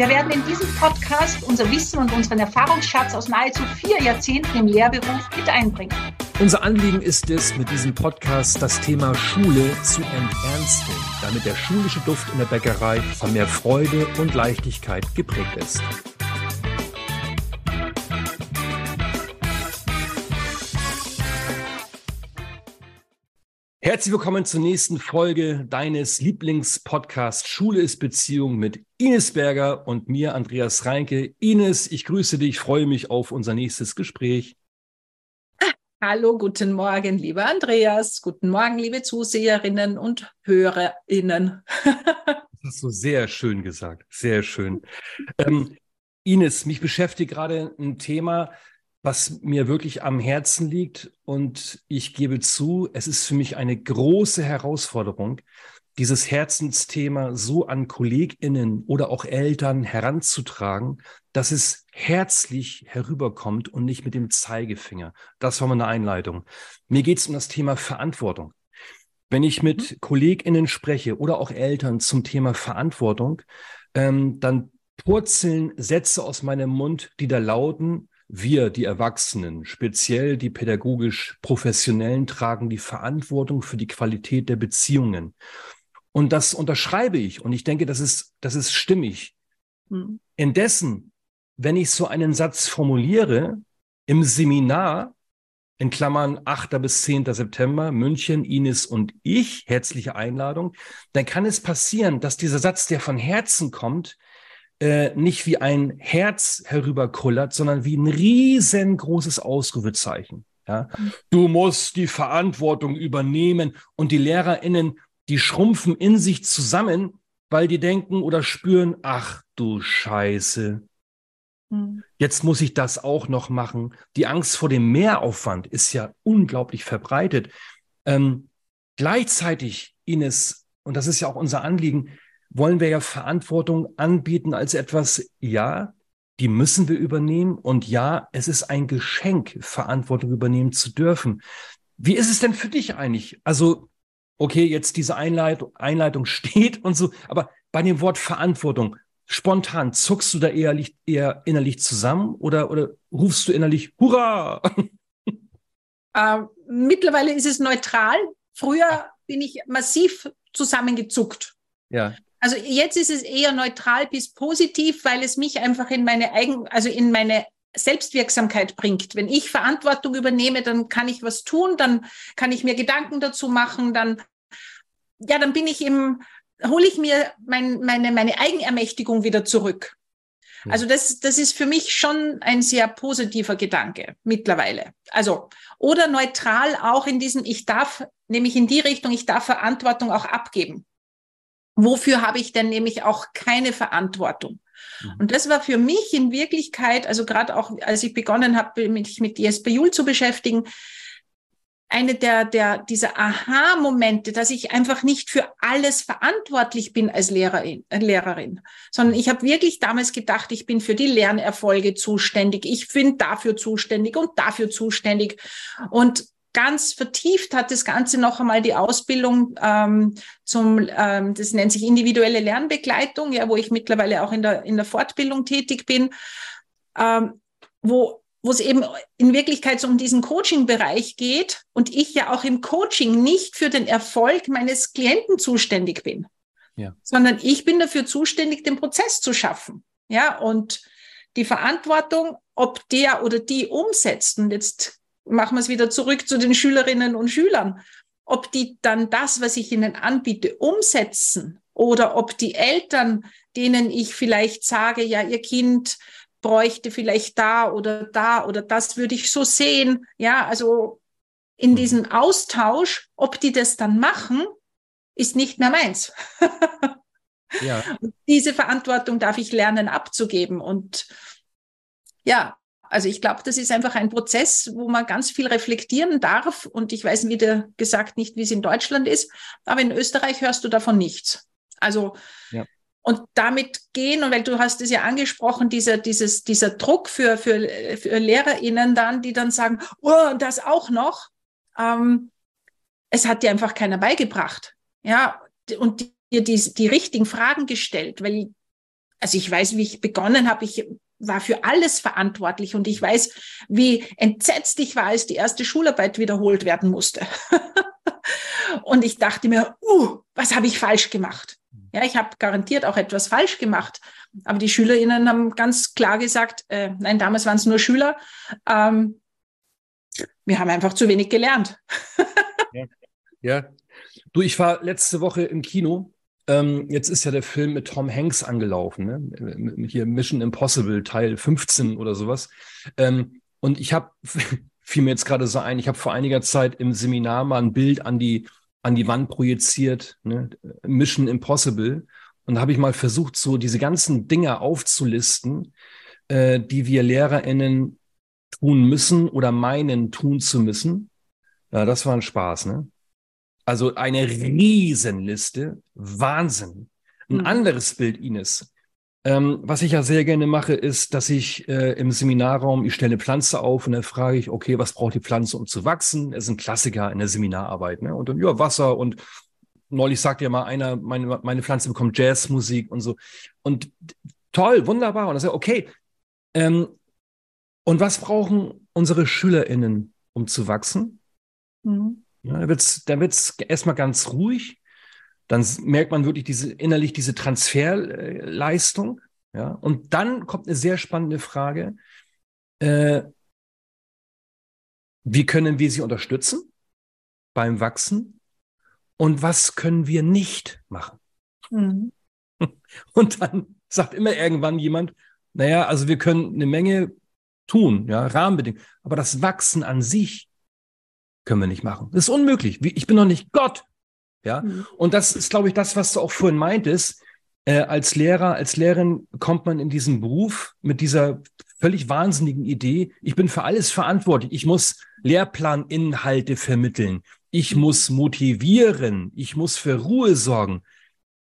Wir werden in diesem Podcast unser Wissen und unseren Erfahrungsschatz aus nahezu vier Jahrzehnten im Lehrberuf mit einbringen. Unser Anliegen ist es, mit diesem Podcast das Thema Schule zu enternsten, damit der schulische Duft in der Bäckerei von mehr Freude und Leichtigkeit geprägt ist. Herzlich willkommen zur nächsten Folge deines Lieblingspodcasts Schule ist Beziehung mit Ines Berger und mir, Andreas Reinke. Ines, ich grüße dich, freue mich auf unser nächstes Gespräch. Hallo, guten Morgen, lieber Andreas. Guten Morgen, liebe Zuseherinnen und HörerInnen. das hast du sehr schön gesagt. Sehr schön. Ähm, Ines, mich beschäftigt gerade ein Thema, was mir wirklich am Herzen liegt. Und ich gebe zu, es ist für mich eine große Herausforderung, dieses Herzensthema so an KollegInnen oder auch Eltern heranzutragen, dass es herzlich herüberkommt und nicht mit dem Zeigefinger. Das war meine Einleitung. Mir geht es um das Thema Verantwortung. Wenn ich mit mhm. KollegInnen spreche oder auch Eltern zum Thema Verantwortung, ähm, dann purzeln Sätze aus meinem Mund, die da lauten, wir, die Erwachsenen, speziell die pädagogisch Professionellen, tragen die Verantwortung für die Qualität der Beziehungen. Und das unterschreibe ich. Und ich denke, das ist, das ist stimmig. Mhm. Indessen, wenn ich so einen Satz formuliere im Seminar, in Klammern 8. bis 10. September, München, Ines und ich, herzliche Einladung, dann kann es passieren, dass dieser Satz, der von Herzen kommt, äh, nicht wie ein Herz herüberkullert, sondern wie ein riesengroßes Ausrufezeichen. Ja? Du musst die Verantwortung übernehmen und die LehrerInnen die schrumpfen in sich zusammen, weil die denken oder spüren, ach du Scheiße, hm. jetzt muss ich das auch noch machen. Die Angst vor dem Mehraufwand ist ja unglaublich verbreitet. Ähm, gleichzeitig, Ines, und das ist ja auch unser Anliegen, wollen wir ja Verantwortung anbieten als etwas, ja, die müssen wir übernehmen und ja, es ist ein Geschenk, Verantwortung übernehmen zu dürfen. Wie ist es denn für dich eigentlich? Also okay, jetzt diese Einleitung, Einleitung steht und so, aber bei dem Wort Verantwortung, spontan, zuckst du da eher, eher innerlich zusammen oder, oder rufst du innerlich Hurra? Äh, mittlerweile ist es neutral. Früher bin ich massiv zusammengezuckt. Ja. Also jetzt ist es eher neutral bis positiv, weil es mich einfach in meine eigen, also in meine Selbstwirksamkeit bringt. Wenn ich Verantwortung übernehme, dann kann ich was tun, dann kann ich mir Gedanken dazu machen, dann, ja, dann bin ich im, hole ich mir mein, meine, meine Eigenermächtigung wieder zurück. Also das, das ist für mich schon ein sehr positiver Gedanke mittlerweile. Also, oder neutral auch in diesem, ich darf, nämlich in die Richtung, ich darf Verantwortung auch abgeben. Wofür habe ich denn nämlich auch keine Verantwortung? Mhm. Und das war für mich in Wirklichkeit, also gerade auch als ich begonnen habe, mich mit Jesper Juhl zu beschäftigen, eine der, der, dieser Aha-Momente, dass ich einfach nicht für alles verantwortlich bin als Lehrerin, äh, Lehrerin sondern ich habe wirklich damals gedacht, ich bin für die Lernerfolge zuständig, ich bin dafür zuständig und dafür zuständig. Und ganz vertieft hat das Ganze noch einmal die Ausbildung ähm, zum, ähm, das nennt sich individuelle Lernbegleitung, ja, wo ich mittlerweile auch in der, in der Fortbildung tätig bin, ähm, wo, wo es eben in Wirklichkeit so um diesen Coaching-Bereich geht und ich ja auch im Coaching nicht für den Erfolg meines Klienten zuständig bin, ja. sondern ich bin dafür zuständig, den Prozess zu schaffen. Ja, und die Verantwortung, ob der oder die umsetzt, und jetzt machen wir es wieder zurück zu den Schülerinnen und Schülern, ob die dann das, was ich ihnen anbiete, umsetzen oder ob die Eltern, denen ich vielleicht sage, ja, ihr Kind bräuchte vielleicht da oder da oder das würde ich so sehen. Ja, also in mhm. diesem Austausch, ob die das dann machen, ist nicht mehr meins. ja. diese Verantwortung darf ich lernen abzugeben. Und ja, also ich glaube, das ist einfach ein Prozess, wo man ganz viel reflektieren darf. Und ich weiß, wie gesagt, nicht, wie es in Deutschland ist, aber in Österreich hörst du davon nichts. Also ja. und damit gehen, und weil du hast es ja angesprochen, dieser, dieses, dieser Druck für, für, für LehrerInnen dann, die dann sagen, oh, das auch noch. Ähm, es hat dir einfach keiner beigebracht. Ja, und dir die, die richtigen Fragen gestellt, weil also ich weiß, wie ich begonnen habe, ich war für alles verantwortlich und ich weiß, wie entsetzt ich war, als die erste Schularbeit wiederholt werden musste. und ich dachte mir, uh, was habe ich falsch gemacht? Ja, ich habe garantiert auch etwas falsch gemacht. Aber die SchülerInnen haben ganz klar gesagt, äh, nein, damals waren es nur Schüler, ähm, wir haben einfach zu wenig gelernt. ja. ja. Du, ich war letzte Woche im Kino ähm, jetzt ist ja der Film mit Tom Hanks angelaufen, ne? hier Mission Impossible Teil 15 oder sowas. Ähm, und ich habe, fiel mir jetzt gerade so ein, ich habe vor einiger Zeit im Seminar mal ein Bild an die, an die Wand projiziert, ne? Mission Impossible. Und da habe ich mal versucht, so diese ganzen Dinge aufzulisten, äh, die wir LehrerInnen tun müssen oder meinen tun zu müssen. Ja, das war ein Spaß, ne? Also eine Riesenliste. Wahnsinn. Ein mhm. anderes Bild, Ines. Ähm, was ich ja sehr gerne mache, ist, dass ich äh, im Seminarraum, ich stelle eine Pflanze auf und dann frage ich, okay, was braucht die Pflanze, um zu wachsen? Das ist ein Klassiker in der Seminararbeit. Ne? Und dann, ja, Wasser und neulich sagte ja mal einer, meine, meine Pflanze bekommt Jazzmusik und so. Und toll, wunderbar. Und dann sage okay, ähm, und was brauchen unsere SchülerInnen, um zu wachsen? Mhm. Ja, da wird es da wird's erstmal ganz ruhig. Dann merkt man wirklich diese, innerlich diese Transferleistung. Ja, und dann kommt eine sehr spannende Frage. Äh, wie können wir sie unterstützen beim Wachsen? Und was können wir nicht machen? Mhm. Und dann sagt immer irgendwann jemand, naja, also wir können eine Menge tun, ja, Rahmenbedingungen, aber das Wachsen an sich können wir nicht machen. Das ist unmöglich. Ich bin noch nicht Gott. Ja. Mhm. Und das ist, glaube ich, das, was du auch vorhin meintest. Äh, als Lehrer, als Lehrerin kommt man in diesen Beruf mit dieser völlig wahnsinnigen Idee. Ich bin für alles verantwortlich. Ich muss Lehrplaninhalte vermitteln. Ich muss motivieren. Ich muss für Ruhe sorgen.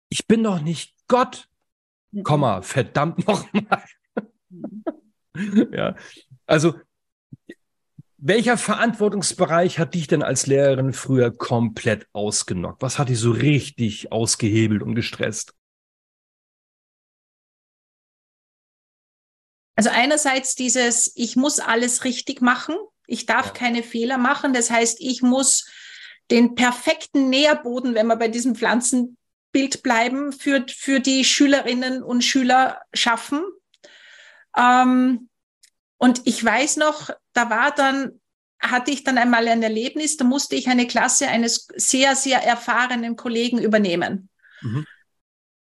Ich bin doch nicht Gott. Mhm. Komma, verdammt nochmal. Ja. Also welcher Verantwortungsbereich hat dich denn als Lehrerin früher komplett ausgenockt? Was hat dich so richtig ausgehebelt und gestresst? Also einerseits dieses, ich muss alles richtig machen. Ich darf ja. keine Fehler machen. Das heißt, ich muss den perfekten Nährboden, wenn wir bei diesem Pflanzenbild bleiben, für, für die Schülerinnen und Schüler schaffen. Ähm, und ich weiß noch, da war dann, hatte ich dann einmal ein Erlebnis, da musste ich eine Klasse eines sehr, sehr erfahrenen Kollegen übernehmen. Mhm.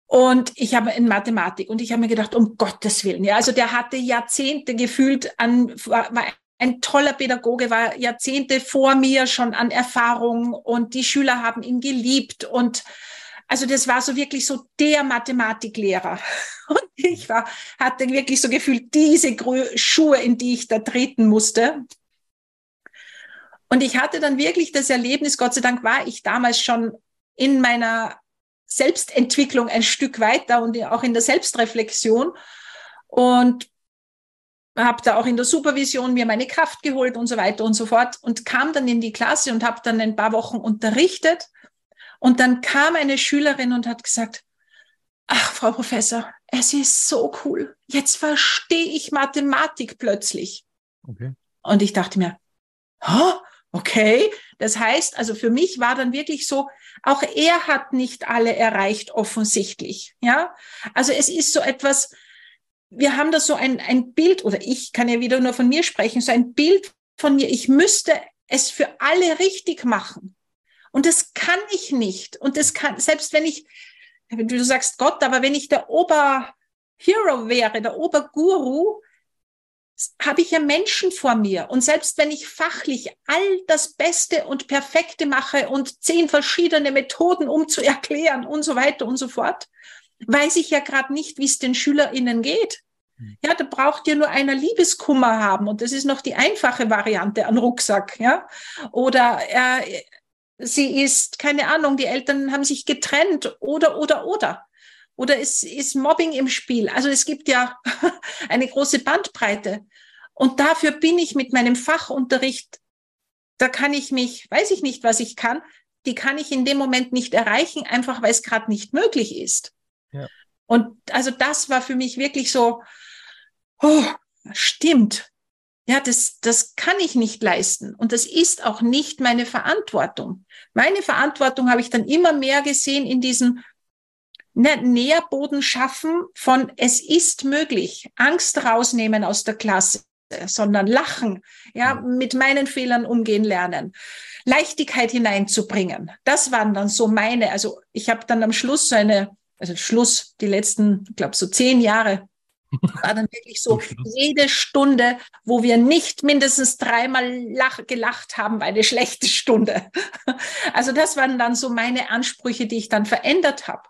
Und ich habe in Mathematik und ich habe mir gedacht, um Gottes Willen, ja, also der hatte Jahrzehnte gefühlt an, war, war ein toller Pädagoge, war Jahrzehnte vor mir schon an Erfahrung und die Schüler haben ihn geliebt und also das war so wirklich so der Mathematiklehrer. Und ich war, hatte wirklich so gefühlt diese Schuhe, in die ich da treten musste. Und ich hatte dann wirklich das Erlebnis, Gott sei Dank war ich damals schon in meiner Selbstentwicklung ein Stück weiter und auch in der Selbstreflexion und habe da auch in der Supervision mir meine Kraft geholt und so weiter und so fort und kam dann in die Klasse und habe dann ein paar Wochen unterrichtet und dann kam eine Schülerin und hat gesagt, ach, Frau Professor, es ist so cool. Jetzt verstehe ich Mathematik plötzlich. Okay. Und ich dachte mir, oh, okay. Das heißt, also für mich war dann wirklich so, auch er hat nicht alle erreicht, offensichtlich. Ja, also es ist so etwas, wir haben da so ein, ein Bild, oder ich kann ja wieder nur von mir sprechen, so ein Bild von mir, ich müsste es für alle richtig machen. Und das kann ich nicht. Und das kann, selbst wenn ich wie du sagst Gott, aber wenn ich der Oberhero wäre, der Oberguru, habe ich ja Menschen vor mir. Und selbst wenn ich fachlich all das Beste und Perfekte mache und zehn verschiedene Methoden, um zu erklären und so weiter und so fort, weiß ich ja gerade nicht, wie es den SchülerInnen geht. Hm. Ja, da braucht ja nur einer Liebeskummer haben und das ist noch die einfache Variante an Rucksack, ja. Oder äh, sie ist, keine Ahnung, die Eltern haben sich getrennt oder, oder, oder. Oder ist, ist Mobbing im Spiel? Also es gibt ja eine große Bandbreite. Und dafür bin ich mit meinem Fachunterricht, da kann ich mich, weiß ich nicht, was ich kann, die kann ich in dem Moment nicht erreichen, einfach weil es gerade nicht möglich ist. Ja. Und also das war für mich wirklich so, oh, stimmt. Ja, das, das kann ich nicht leisten. Und das ist auch nicht meine Verantwortung. Meine Verantwortung habe ich dann immer mehr gesehen in diesem Nährboden schaffen von es ist möglich, Angst rausnehmen aus der Klasse, sondern lachen, ja, mit meinen Fehlern umgehen lernen, Leichtigkeit hineinzubringen. Das waren dann so meine, also ich habe dann am Schluss so eine, also Schluss, die letzten, ich glaube so zehn Jahre, war dann wirklich so jede Stunde, wo wir nicht mindestens dreimal lach, gelacht haben, war eine schlechte Stunde. Also das waren dann so meine Ansprüche, die ich dann verändert habe.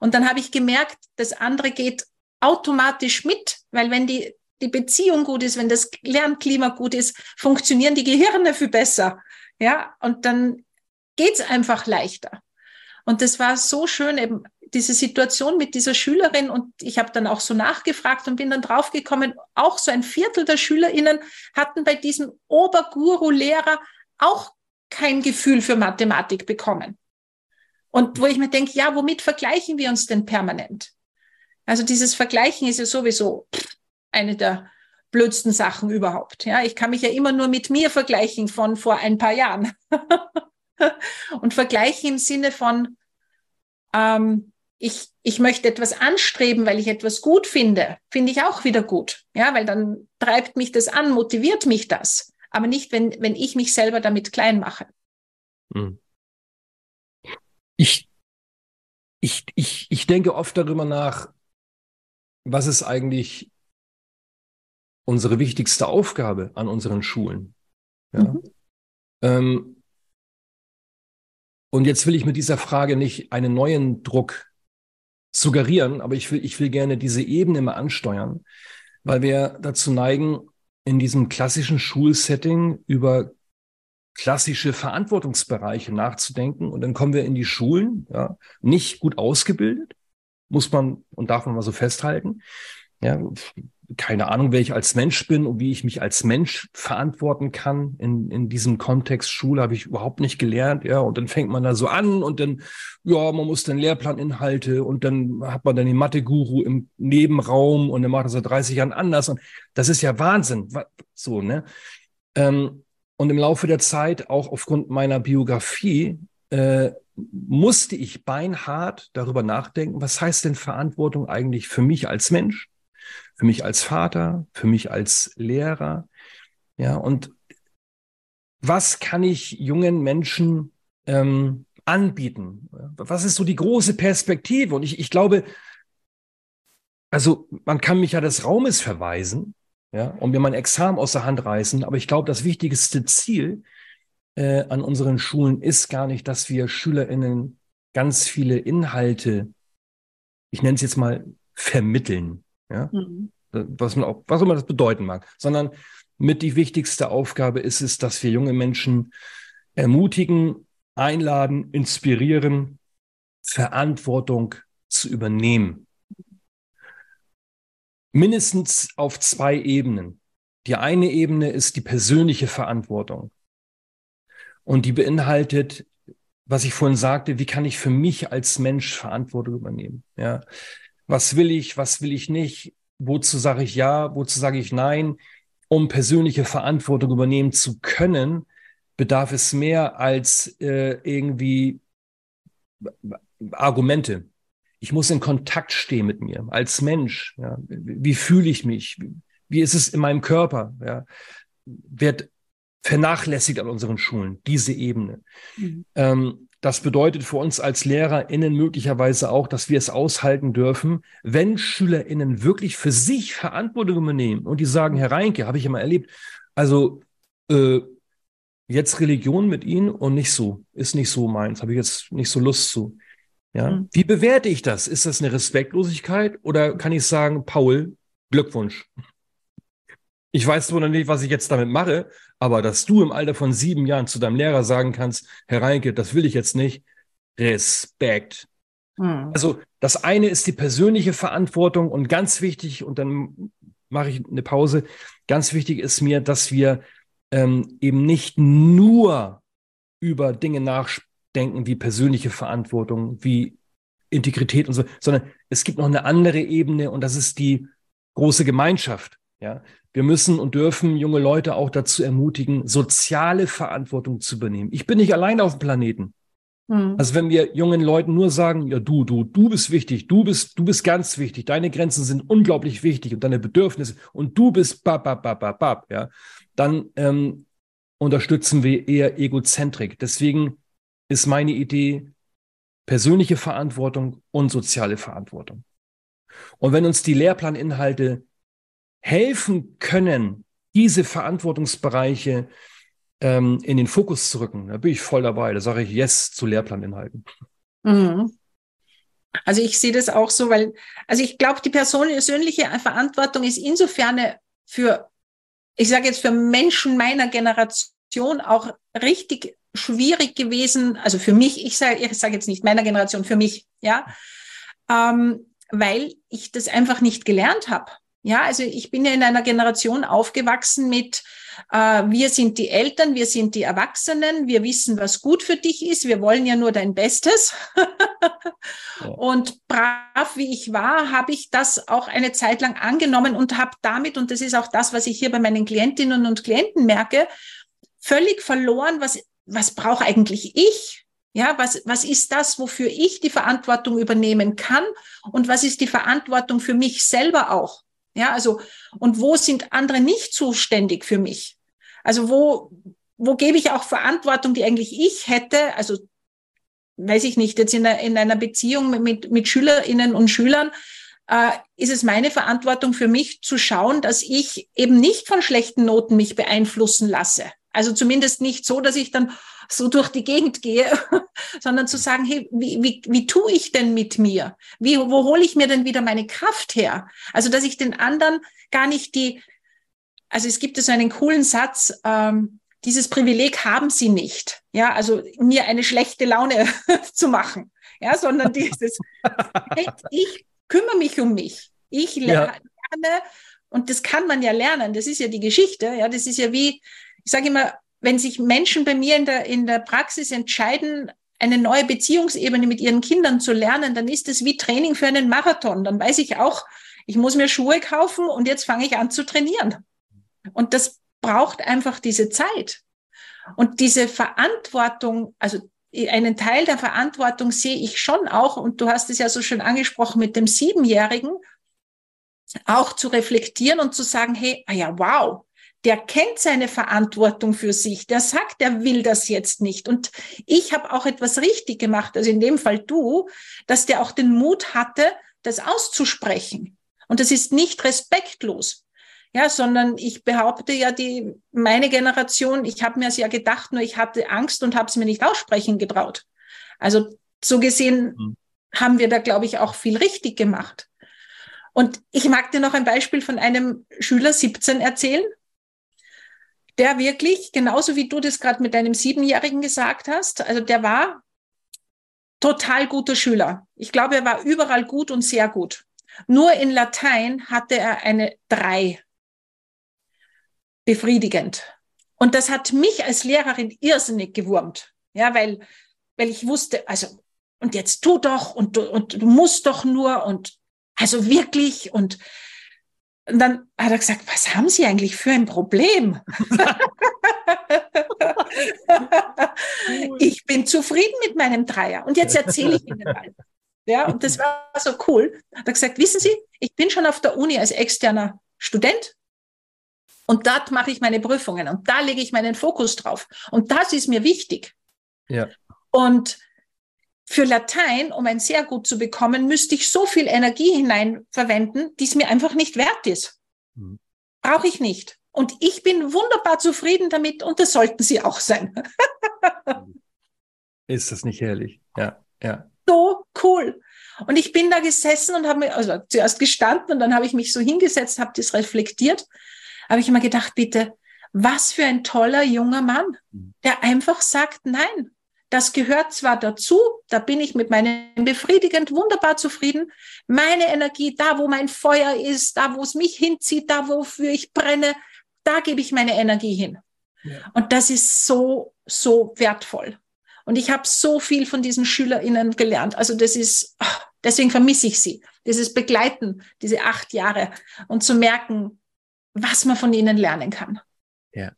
Und dann habe ich gemerkt, das andere geht automatisch mit, weil wenn die, die Beziehung gut ist, wenn das Lernklima gut ist, funktionieren die Gehirne viel besser. Ja, und dann geht's einfach leichter. Und das war so schön, eben diese Situation mit dieser Schülerin. Und ich habe dann auch so nachgefragt und bin dann draufgekommen, auch so ein Viertel der SchülerInnen hatten bei diesem Oberguru-Lehrer auch kein Gefühl für Mathematik bekommen. Und wo ich mir denke, ja, womit vergleichen wir uns denn permanent? Also dieses Vergleichen ist ja sowieso eine der blödsten Sachen überhaupt. Ja, ich kann mich ja immer nur mit mir vergleichen von vor ein paar Jahren. und vergleichen im Sinne von, ähm, ich, ich möchte etwas anstreben, weil ich etwas gut finde, finde ich auch wieder gut. Ja, weil dann treibt mich das an, motiviert mich das. Aber nicht, wenn, wenn ich mich selber damit klein mache. Mhm ich, ich, ich, ich denke oft darüber nach, was ist eigentlich unsere wichtigste Aufgabe an unseren Schulen. Ja? Mhm. Ähm, und jetzt will ich mit dieser Frage nicht einen neuen Druck suggerieren, aber ich will, ich will gerne diese Ebene mal ansteuern, weil wir dazu neigen, in diesem klassischen Schulsetting über klassische Verantwortungsbereiche nachzudenken. Und dann kommen wir in die Schulen, ja, nicht gut ausgebildet, muss man und darf man mal so festhalten. Ja, keine Ahnung, wer ich als Mensch bin und wie ich mich als Mensch verantworten kann. In, in diesem Kontext Schule habe ich überhaupt nicht gelernt. Ja, und dann fängt man da so an und dann, ja, man muss dann Lehrplaninhalte und dann hat man dann den Mathe-Guru im Nebenraum und dann macht er seit 30 Jahren anders. Und das ist ja Wahnsinn. So, ne? Ähm, und im Laufe der Zeit, auch aufgrund meiner Biografie, äh, musste ich beinhart darüber nachdenken, was heißt denn Verantwortung eigentlich für mich als Mensch, für mich als Vater, für mich als Lehrer. Ja, und was kann ich jungen Menschen ähm, anbieten? Was ist so die große Perspektive? Und ich, ich glaube, also man kann mich ja des Raumes verweisen, ja, und mir mein Examen aus der Hand reißen. Aber ich glaube, das wichtigste Ziel äh, an unseren Schulen ist gar nicht, dass wir SchülerInnen ganz viele Inhalte, ich nenne es jetzt mal, vermitteln. Ja? Mhm. Was, man auch, was immer das bedeuten mag, sondern mit die wichtigste Aufgabe ist es, dass wir junge Menschen ermutigen, einladen, inspirieren, Verantwortung zu übernehmen mindestens auf zwei Ebenen. Die eine Ebene ist die persönliche Verantwortung. Und die beinhaltet, was ich vorhin sagte, wie kann ich für mich als Mensch Verantwortung übernehmen? Ja. Was will ich, was will ich nicht? Wozu sage ich ja, wozu sage ich nein? Um persönliche Verantwortung übernehmen zu können, bedarf es mehr als äh, irgendwie Argumente ich muss in Kontakt stehen mit mir als Mensch. Ja. Wie, fühle ich mich? Wie, wie, ist es in meinem Körper? Ja. Wird vernachlässigt an unseren Schulen, diese Ebene. Mhm. Ähm, das bedeutet für uns als LehrerInnen möglicherweise auch, dass wir es aushalten dürfen, wenn SchülerInnen wirklich für sich Verantwortung übernehmen und die sagen, Herr Reinke, habe ich immer erlebt, also äh, jetzt Religion mit Ihnen und nicht so, ist nicht so meins, habe ich jetzt nicht so Lust zu. Ja? Mhm. Wie bewerte ich das? Ist das eine Respektlosigkeit oder kann ich sagen, Paul, Glückwunsch? Ich weiß zwar noch nicht, was ich jetzt damit mache, aber dass du im Alter von sieben Jahren zu deinem Lehrer sagen kannst, Herr Reinke, das will ich jetzt nicht, Respekt. Mhm. Also das eine ist die persönliche Verantwortung und ganz wichtig, und dann mache ich eine Pause, ganz wichtig ist mir, dass wir ähm, eben nicht nur über Dinge nachdenken wie persönliche Verantwortung, wie Integrität und so, sondern es gibt noch eine andere Ebene und das ist die große Gemeinschaft. Ja, wir müssen und dürfen junge Leute auch dazu ermutigen, soziale Verantwortung zu übernehmen. Ich bin nicht allein auf dem Planeten. Mhm. Also wenn wir jungen Leuten nur sagen, ja du, du, du bist wichtig, du bist, du bist ganz wichtig, deine Grenzen sind unglaublich wichtig und deine Bedürfnisse und du bist bab, bab, bab, bab, bab, ja, dann ähm, unterstützen wir eher Egozentrik. Deswegen ist meine Idee persönliche Verantwortung und soziale Verantwortung. Und wenn uns die Lehrplaninhalte helfen können, diese Verantwortungsbereiche ähm, in den Fokus zu rücken, da bin ich voll dabei. Da sage ich Yes zu Lehrplaninhalten. Mhm. Also ich sehe das auch so, weil, also ich glaube, die persönliche Verantwortung ist insofern für, ich sage jetzt für Menschen meiner Generation auch richtig schwierig gewesen. Also für mich, ich sage ich sag jetzt nicht meiner Generation, für mich, ja, ähm, weil ich das einfach nicht gelernt habe. Ja, also ich bin ja in einer Generation aufgewachsen mit, äh, wir sind die Eltern, wir sind die Erwachsenen, wir wissen, was gut für dich ist, wir wollen ja nur dein Bestes. Und brav wie ich war, habe ich das auch eine Zeit lang angenommen und habe damit, und das ist auch das, was ich hier bei meinen Klientinnen und Klienten merke, völlig verloren, was, was brauche eigentlich ich? Ja, was, was ist das, wofür ich die Verantwortung übernehmen kann? Und was ist die Verantwortung für mich selber auch? Ja, also, und wo sind andere nicht zuständig für mich? Also, wo, wo gebe ich auch Verantwortung, die eigentlich ich hätte? Also, weiß ich nicht, jetzt in einer, in einer Beziehung mit, mit Schülerinnen und Schülern, äh, ist es meine Verantwortung für mich zu schauen, dass ich eben nicht von schlechten Noten mich beeinflussen lasse. Also zumindest nicht so, dass ich dann so durch die Gegend gehe, sondern zu sagen, hey, wie, wie, wie tue ich denn mit mir? Wie, wo hole ich mir denn wieder meine Kraft her? Also, dass ich den anderen gar nicht die, also es gibt so einen coolen Satz, ähm, dieses Privileg haben sie nicht. Ja, also mir eine schlechte Laune zu machen. Ja, sondern dieses, hey, ich kümmere mich um mich. Ich lerne, ja. und das kann man ja lernen. Das ist ja die Geschichte. Ja, das ist ja wie, ich sage immer, wenn sich Menschen bei mir in der, in der Praxis entscheiden, eine neue Beziehungsebene mit ihren Kindern zu lernen, dann ist es wie Training für einen Marathon. Dann weiß ich auch, ich muss mir Schuhe kaufen und jetzt fange ich an zu trainieren. Und das braucht einfach diese Zeit. Und diese Verantwortung, also einen Teil der Verantwortung sehe ich schon auch, und du hast es ja so schön angesprochen mit dem Siebenjährigen, auch zu reflektieren und zu sagen, hey, ah ja, wow, der kennt seine Verantwortung für sich, der sagt, er will das jetzt nicht. Und ich habe auch etwas richtig gemacht, also in dem Fall du, dass der auch den Mut hatte, das auszusprechen. Und das ist nicht respektlos. Ja, sondern ich behaupte ja, die, meine Generation, ich habe mir es ja gedacht, nur ich hatte Angst und habe es mir nicht aussprechen getraut. Also so gesehen mhm. haben wir da, glaube ich, auch viel richtig gemacht. Und ich mag dir noch ein Beispiel von einem Schüler 17 erzählen der wirklich, genauso wie du das gerade mit deinem Siebenjährigen gesagt hast, also der war total guter Schüler. Ich glaube, er war überall gut und sehr gut. Nur in Latein hatte er eine drei. Befriedigend. Und das hat mich als Lehrerin irrsinnig gewurmt. Ja, weil, weil ich wusste, also, und jetzt tu doch und du, und du musst doch nur und also wirklich und und dann hat er gesagt, was haben Sie eigentlich für ein Problem? ich bin zufrieden mit meinem Dreier. Und jetzt erzähle ich Ihnen mal. Ja, und das war so cool. Hat er gesagt, wissen Sie, ich bin schon auf der Uni als externer Student und dort mache ich meine Prüfungen und da lege ich meinen Fokus drauf. Und das ist mir wichtig. Ja. Und für Latein, um ein sehr gut zu bekommen, müsste ich so viel Energie hinein verwenden, die es mir einfach nicht wert ist. Mhm. Brauche ich nicht. Und ich bin wunderbar zufrieden damit und das sollten Sie auch sein. ist das nicht herrlich? Ja, ja. So cool. Und ich bin da gesessen und habe mir, also zuerst gestanden und dann habe ich mich so hingesetzt, habe das reflektiert. Habe ich immer gedacht, bitte, was für ein toller junger Mann, mhm. der einfach sagt, nein, das gehört zwar dazu, da bin ich mit meinem befriedigend wunderbar zufrieden. Meine Energie, da wo mein Feuer ist, da wo es mich hinzieht, da wofür ich brenne, da gebe ich meine Energie hin. Ja. Und das ist so, so wertvoll. Und ich habe so viel von diesen SchülerInnen gelernt. Also das ist, ah, deswegen vermisse ich sie. Dieses Begleiten, diese acht Jahre und zu merken, was man von ihnen lernen kann. Ja.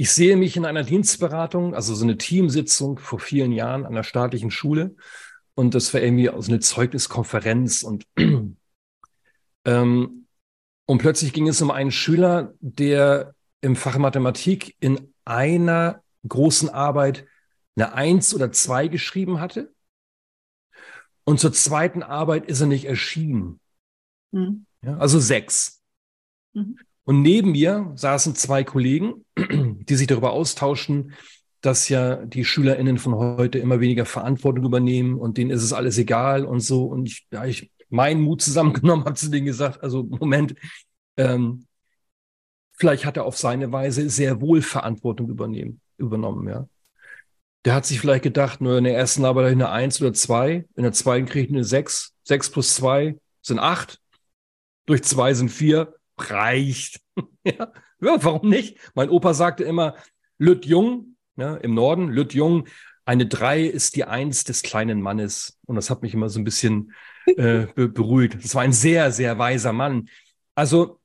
Ich sehe mich in einer Dienstberatung, also so eine Teamsitzung vor vielen Jahren an der staatlichen Schule. Und das war irgendwie so eine Zeugniskonferenz und ähm, und plötzlich ging es um einen Schüler, der im Fach Mathematik in einer großen Arbeit eine Eins oder zwei geschrieben hatte. Und zur zweiten Arbeit ist er nicht erschienen. Mhm. Ja, also sechs. Mhm. Und neben mir saßen zwei Kollegen, die sich darüber austauschten, dass ja die SchülerInnen von heute immer weniger Verantwortung übernehmen und denen ist es alles egal und so. Und ich, ja, ich meinen Mut zusammengenommen, habe zu denen gesagt, also Moment, ähm, vielleicht hat er auf seine Weise sehr wohl Verantwortung übernehmen, übernommen, ja. Der hat sich vielleicht gedacht, nur in der ersten Arbeit habe ich eine Eins oder zwei, in der zweiten kriege ich eine Sechs, Sechs plus zwei sind acht, durch zwei sind vier, reicht. ja. Ja, warum nicht? Mein Opa sagte immer, Lütt Jung, ja, im Norden, Lütt Jung, eine Drei ist die Eins des kleinen Mannes. Und das hat mich immer so ein bisschen äh, beruhigt. Das war ein sehr, sehr weiser Mann. Also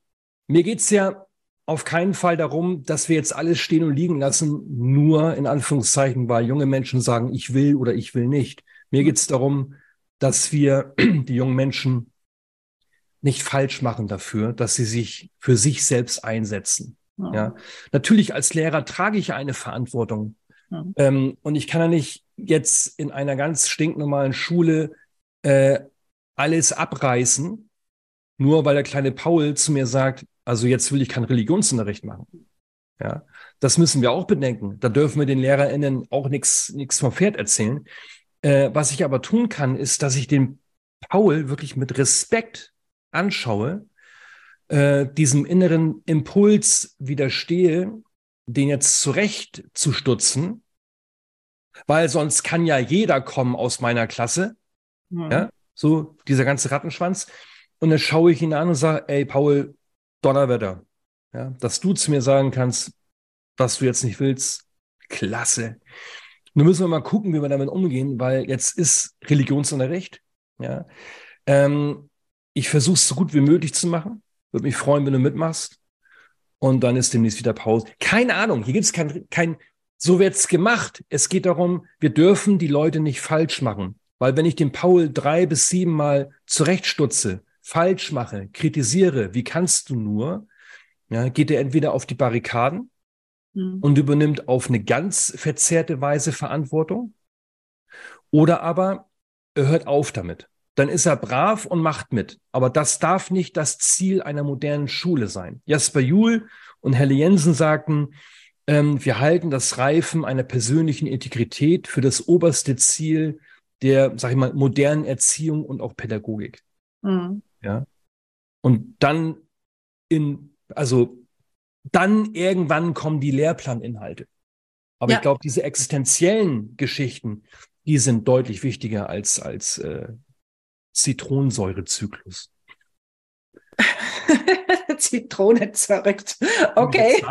mir geht's ja auf keinen Fall darum, dass wir jetzt alles stehen und liegen lassen, nur in Anführungszeichen, weil junge Menschen sagen, ich will oder ich will nicht. Mir geht's darum, dass wir die jungen Menschen nicht falsch machen dafür, dass sie sich für sich selbst einsetzen. Ja. ja. Natürlich als Lehrer trage ich eine Verantwortung. Ja. Ähm, und ich kann ja nicht jetzt in einer ganz stinknormalen Schule äh, alles abreißen, nur weil der kleine Paul zu mir sagt, also jetzt will ich kein Religionsunterricht machen. Ja, das müssen wir auch bedenken. Da dürfen wir den LehrerInnen auch nichts nichts vom Pferd erzählen. Äh, was ich aber tun kann, ist, dass ich den Paul wirklich mit Respekt anschaue, äh, diesem inneren Impuls widerstehe, den jetzt zurecht zu stutzen, weil sonst kann ja jeder kommen aus meiner Klasse. Mhm. Ja, so dieser ganze Rattenschwanz. Und dann schaue ich ihn an und sage, ey, Paul, Donnerwetter. Ja, dass du zu mir sagen kannst, was du jetzt nicht willst, klasse. Nun müssen wir mal gucken, wie wir damit umgehen, weil jetzt ist Religionsunterricht. Ja, ähm, ich versuche es so gut wie möglich zu machen. Würde mich freuen, wenn du mitmachst. Und dann ist demnächst wieder Pause. Keine Ahnung, hier gibt es kein, kein, so wird's gemacht. Es geht darum, wir dürfen die Leute nicht falsch machen. Weil wenn ich den Paul drei bis sieben Mal zurechtstutze, falsch mache, kritisiere, wie kannst du nur, ja, geht er entweder auf die Barrikaden mhm. und übernimmt auf eine ganz verzerrte Weise Verantwortung oder aber er hört auf damit. Dann ist er brav und macht mit. Aber das darf nicht das Ziel einer modernen Schule sein. Jasper Juhl und Helle Jensen sagten, ähm, wir halten das Reifen einer persönlichen Integrität für das oberste Ziel der, sag ich mal, modernen Erziehung und auch Pädagogik. Mhm. Ja. Und dann in, also dann irgendwann kommen die Lehrplaninhalte. Aber ja. ich glaube, diese existenziellen Geschichten, die sind deutlich wichtiger als, als äh, Zitronensäurezyklus. Zitrone zerrückt. Okay.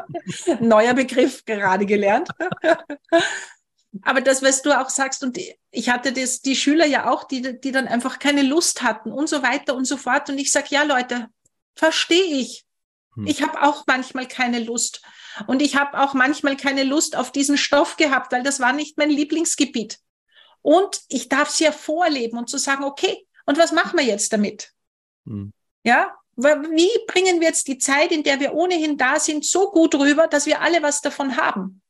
Neuer Begriff gerade gelernt. Aber das, was du auch sagst, und ich hatte das, die Schüler ja auch, die, die dann einfach keine Lust hatten und so weiter und so fort. Und ich sage, ja, Leute, verstehe ich. Hm. Ich habe auch manchmal keine Lust. Und ich habe auch manchmal keine Lust auf diesen Stoff gehabt, weil das war nicht mein Lieblingsgebiet. Und ich darf es ja vorleben und zu sagen, okay, und was machen wir jetzt damit? Hm. Ja, wie bringen wir jetzt die Zeit, in der wir ohnehin da sind, so gut rüber, dass wir alle was davon haben?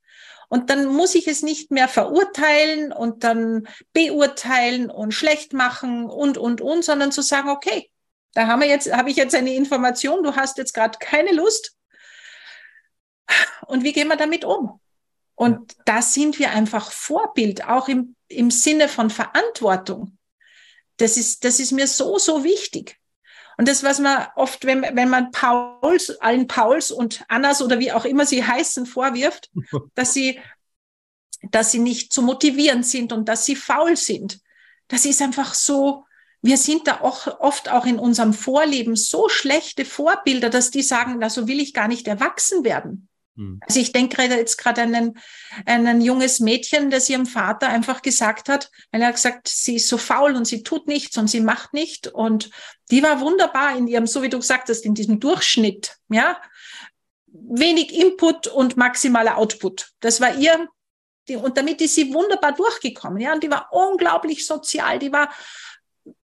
Und dann muss ich es nicht mehr verurteilen und dann beurteilen und schlecht machen und, und, und, sondern zu sagen, okay, da haben wir jetzt, habe ich jetzt eine Information, du hast jetzt gerade keine Lust. Und wie gehen wir damit um? Und da sind wir einfach Vorbild, auch im, im Sinne von Verantwortung. Das ist, das ist mir so, so wichtig. Und das, was man oft, wenn, wenn man Pauls, allen Pauls und Annas oder wie auch immer sie heißen, vorwirft, dass sie, dass sie nicht zu motivieren sind und dass sie faul sind. Das ist einfach so, wir sind da auch oft auch in unserem Vorleben so schlechte Vorbilder, dass die sagen, na, so will ich gar nicht erwachsen werden. Hm. Also ich denke jetzt gerade an ein, junges Mädchen, das ihrem Vater einfach gesagt hat, weil er hat gesagt, sie ist so faul und sie tut nichts und sie macht nicht. Und die war wunderbar in ihrem, so wie du gesagt hast, in diesem Durchschnitt, ja. Wenig Input und maximaler Output. Das war ihr, die, und damit ist sie wunderbar durchgekommen, ja. Und die war unglaublich sozial, die war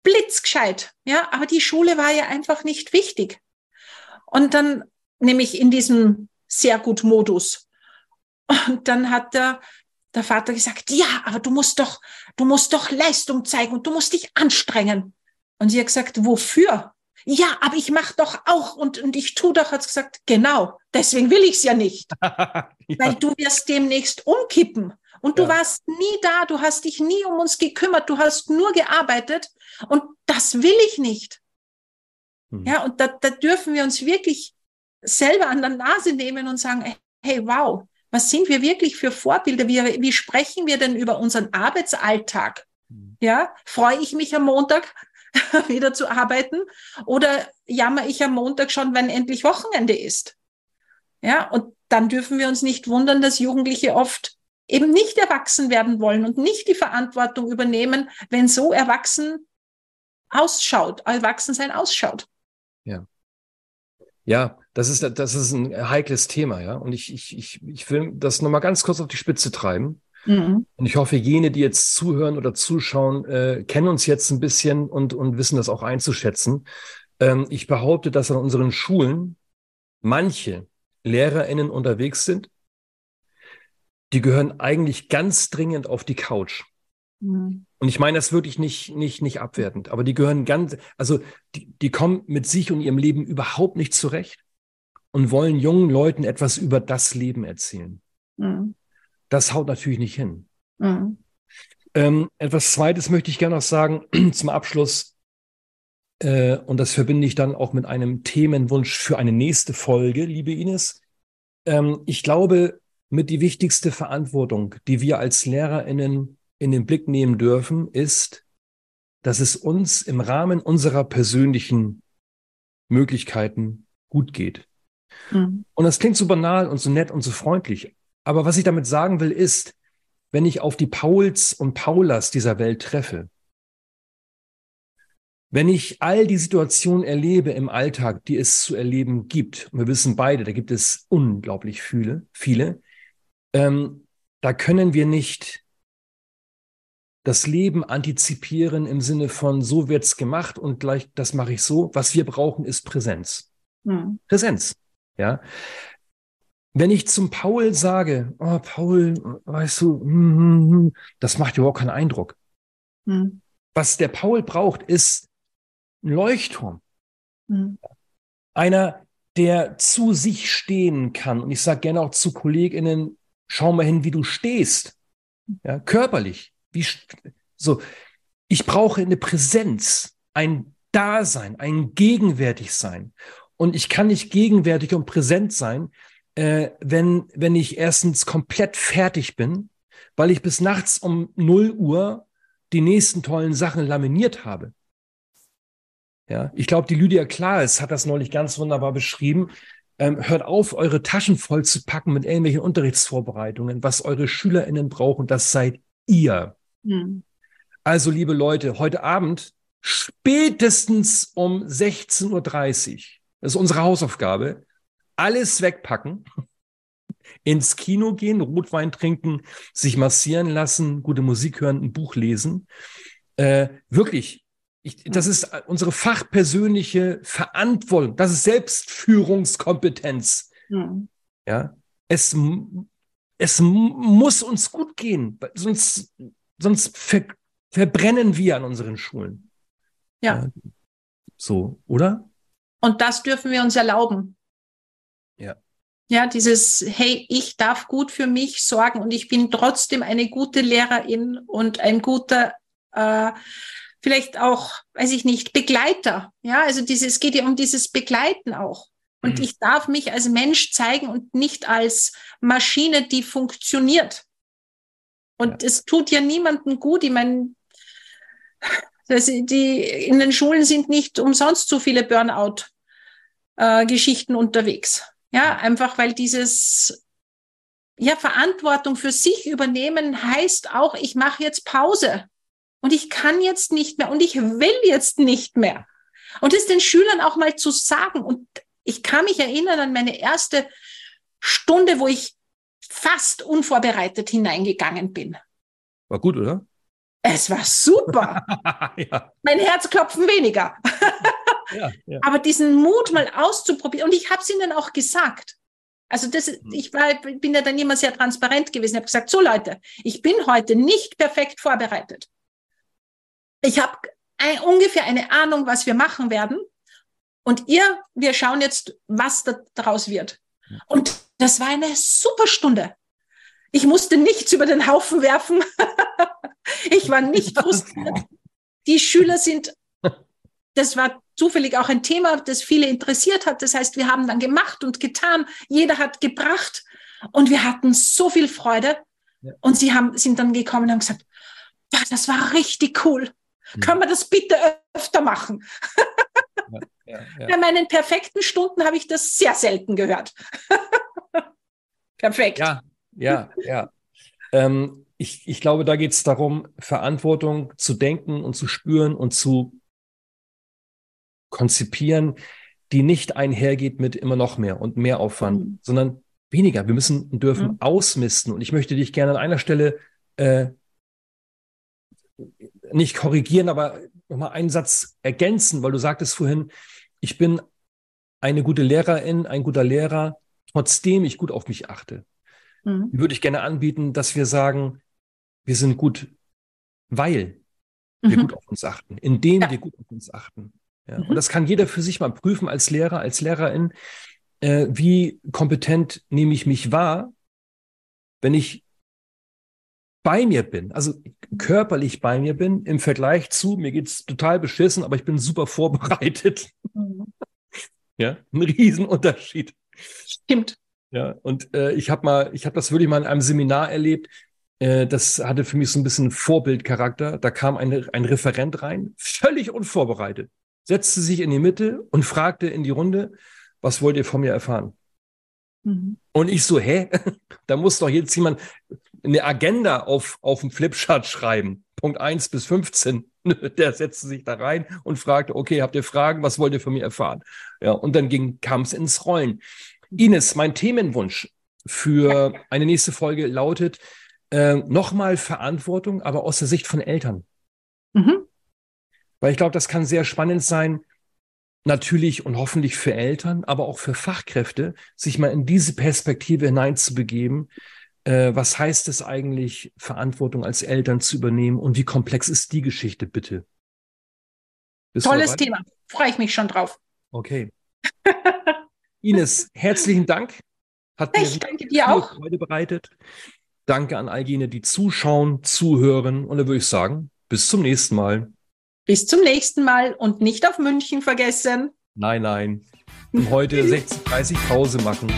blitzgescheit, ja. Aber die Schule war ja einfach nicht wichtig. Und dann nämlich in diesem sehr gut Modus. Und dann hat der, der Vater gesagt, ja, aber du musst doch, du musst doch Leistung zeigen und du musst dich anstrengen. Und sie hat gesagt, wofür? Ja, aber ich mache doch auch und, und ich tu doch, hat sie gesagt, genau, deswegen will ich es ja nicht. ja. Weil du wirst demnächst umkippen. Und du ja. warst nie da, du hast dich nie um uns gekümmert, du hast nur gearbeitet und das will ich nicht. Hm. Ja, und da, da dürfen wir uns wirklich selber an der Nase nehmen und sagen, hey, wow, was sind wir wirklich für Vorbilder? Wie, wie sprechen wir denn über unseren Arbeitsalltag? Mhm. Ja, freue ich mich am Montag wieder zu arbeiten oder jammer ich am Montag schon, wenn endlich Wochenende ist? Ja, und dann dürfen wir uns nicht wundern, dass Jugendliche oft eben nicht erwachsen werden wollen und nicht die Verantwortung übernehmen, wenn so erwachsen ausschaut, Erwachsensein ausschaut. Ja. Ja, das ist, das ist ein heikles Thema, ja. Und ich, ich, ich, ich will das nochmal ganz kurz auf die Spitze treiben. Mhm. Und ich hoffe, jene, die jetzt zuhören oder zuschauen, äh, kennen uns jetzt ein bisschen und, und wissen das auch einzuschätzen. Ähm, ich behaupte, dass an unseren Schulen manche LehrerInnen unterwegs sind, die gehören eigentlich ganz dringend auf die Couch. Mhm. Und ich meine das wirklich nicht, nicht, nicht abwertend, aber die gehören ganz, also die, die kommen mit sich und ihrem Leben überhaupt nicht zurecht und wollen jungen Leuten etwas über das Leben erzählen. Mhm. Das haut natürlich nicht hin. Mhm. Ähm, etwas Zweites möchte ich gerne noch sagen zum Abschluss. Äh, und das verbinde ich dann auch mit einem Themenwunsch für eine nächste Folge, liebe Ines. Ähm, ich glaube, mit die wichtigste Verantwortung, die wir als LehrerInnen in den Blick nehmen dürfen, ist, dass es uns im Rahmen unserer persönlichen Möglichkeiten gut geht. Mhm. Und das klingt so banal und so nett und so freundlich. Aber was ich damit sagen will, ist, wenn ich auf die Pauls und Paulas dieser Welt treffe, wenn ich all die Situationen erlebe im Alltag, die es zu erleben gibt, und wir wissen beide, da gibt es unglaublich viele, viele, ähm, da können wir nicht das Leben antizipieren im Sinne von so wird's gemacht und gleich das mache ich so. Was wir brauchen, ist Präsenz. Hm. Präsenz. Ja. Wenn ich zum Paul sage, oh, Paul, weißt du, hm, hm, das macht überhaupt keinen Eindruck. Hm. Was der Paul braucht, ist ein Leuchtturm. Hm. Einer, der zu sich stehen kann. Und ich sage gerne auch zu KollegInnen, schau mal hin, wie du stehst. Ja, körperlich. Wie, so, ich brauche eine Präsenz, ein Dasein, ein Gegenwärtigsein. Und ich kann nicht gegenwärtig und präsent sein, äh, wenn, wenn ich erstens komplett fertig bin, weil ich bis nachts um 0 Uhr die nächsten tollen Sachen laminiert habe. Ja, ich glaube, die Lydia Klaes hat das neulich ganz wunderbar beschrieben. Ähm, hört auf, eure Taschen voll zu packen mit irgendwelchen Unterrichtsvorbereitungen. Was eure SchülerInnen brauchen, das seid ihr. Hm. Also, liebe Leute, heute Abend spätestens um 16.30 Uhr, das ist unsere Hausaufgabe, alles wegpacken, ins Kino gehen, Rotwein trinken, sich massieren lassen, gute Musik hören, ein Buch lesen. Äh, wirklich, ich, das ist unsere fachpersönliche Verantwortung, das ist Selbstführungskompetenz. Mhm. Ja, es es muss uns gut gehen, sonst, sonst ver verbrennen wir an unseren Schulen. Ja. So, oder? Und das dürfen wir uns erlauben. Ja. Ja, dieses, hey, ich darf gut für mich sorgen und ich bin trotzdem eine gute Lehrerin und ein guter, äh, vielleicht auch, weiß ich nicht, Begleiter. Ja, also dieses, es geht ja um dieses Begleiten auch. Und mhm. ich darf mich als Mensch zeigen und nicht als Maschine, die funktioniert. Und ja. es tut ja niemandem gut. Ich meine, das, die, in den Schulen sind nicht umsonst so viele Burnout-Geschichten äh, unterwegs. Ja, einfach weil dieses ja, Verantwortung für sich übernehmen heißt auch, ich mache jetzt Pause und ich kann jetzt nicht mehr und ich will jetzt nicht mehr. Und es den Schülern auch mal zu sagen. Und ich kann mich erinnern an meine erste Stunde, wo ich fast unvorbereitet hineingegangen bin. War gut, oder? Es war super. ja. Mein Herzklopfen weniger. Ja, ja. Aber diesen Mut mal auszuprobieren. Und ich habe es ihnen auch gesagt. Also das, mhm. ich war, bin ja dann immer sehr transparent gewesen. Ich habe gesagt, so Leute, ich bin heute nicht perfekt vorbereitet. Ich habe ein, ungefähr eine Ahnung, was wir machen werden. Und ihr, wir schauen jetzt, was da daraus wird. Und das war eine super Stunde. Ich musste nichts über den Haufen werfen. ich war nicht frustriert. Die Schüler sind, das war zufällig auch ein Thema, das viele interessiert hat. Das heißt, wir haben dann gemacht und getan. Jeder hat gebracht und wir hatten so viel Freude. Und sie haben, sind dann gekommen und haben gesagt, ja, das war richtig cool. Hm. Können wir das bitte öfter machen? ja, ja, ja. Bei meinen perfekten Stunden habe ich das sehr selten gehört. Perfekt. Ja, ja, ja. Ähm, ich, ich glaube, da geht es darum, Verantwortung zu denken und zu spüren und zu konzipieren, die nicht einhergeht mit immer noch mehr und mehr Aufwand, mhm. sondern weniger. Wir müssen und dürfen mhm. ausmisten. Und ich möchte dich gerne an einer Stelle äh, nicht korrigieren, aber nochmal einen Satz ergänzen, weil du sagtest vorhin, ich bin eine gute Lehrerin, ein guter Lehrer, trotzdem ich gut auf mich achte. Mhm. Würde ich gerne anbieten, dass wir sagen, wir sind gut, weil wir mhm. gut auf uns achten, indem ja. wir gut auf uns achten. Ja, mhm. Und das kann jeder für sich mal prüfen als Lehrer, als Lehrerin. Äh, wie kompetent nehme ich mich wahr, wenn ich bei mir bin, also körperlich bei mir bin, im Vergleich zu, mir geht's total beschissen, aber ich bin super vorbereitet. Mhm. Ja, ein Riesenunterschied. Stimmt. Ja, und äh, ich habe mal, ich habe das wirklich mal in einem Seminar erlebt. Äh, das hatte für mich so ein bisschen Vorbildcharakter. Da kam eine, ein Referent rein, völlig unvorbereitet, setzte sich in die Mitte und fragte in die Runde, was wollt ihr von mir erfahren? Mhm. Und ich so, hä? da muss doch jetzt jemand eine Agenda auf, auf dem Flipchart schreiben. Punkt 1 bis 15. Der setzte sich da rein und fragte, okay, habt ihr Fragen? Was wollt ihr von mir erfahren? Ja, und dann ging, kam es ins Rollen. Ines, mein Themenwunsch für eine nächste Folge lautet äh, nochmal Verantwortung, aber aus der Sicht von Eltern. Mhm. Weil ich glaube, das kann sehr spannend sein, natürlich und hoffentlich für Eltern, aber auch für Fachkräfte, sich mal in diese Perspektive hineinzubegeben. Äh, was heißt es eigentlich, Verantwortung als Eltern zu übernehmen und wie komplex ist die Geschichte bitte? Bist Tolles Thema, freue ich mich schon drauf. Okay. Ines, herzlichen Dank. Hat ich danke dir auch. Freude bereitet. Danke an all jene, die zuschauen, zuhören. Und dann würde ich sagen, bis zum nächsten Mal. Bis zum nächsten Mal und nicht auf München vergessen. Nein, nein. Und heute 16.30 Pause machen.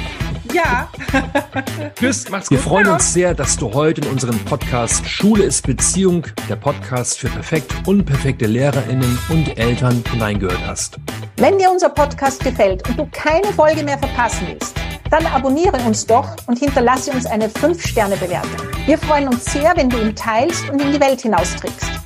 Ja. Tschüss, macht's gut. Wir freuen uns sehr, dass du heute in unserem Podcast Schule ist Beziehung, der Podcast für perfekt unperfekte LehrerInnen und Eltern hineingehört hast. Wenn dir unser Podcast gefällt und du keine Folge mehr verpassen willst, dann abonniere uns doch und hinterlasse uns eine 5-Sterne-Bewertung. Wir freuen uns sehr, wenn du ihn teilst und in die Welt hinaustrickst.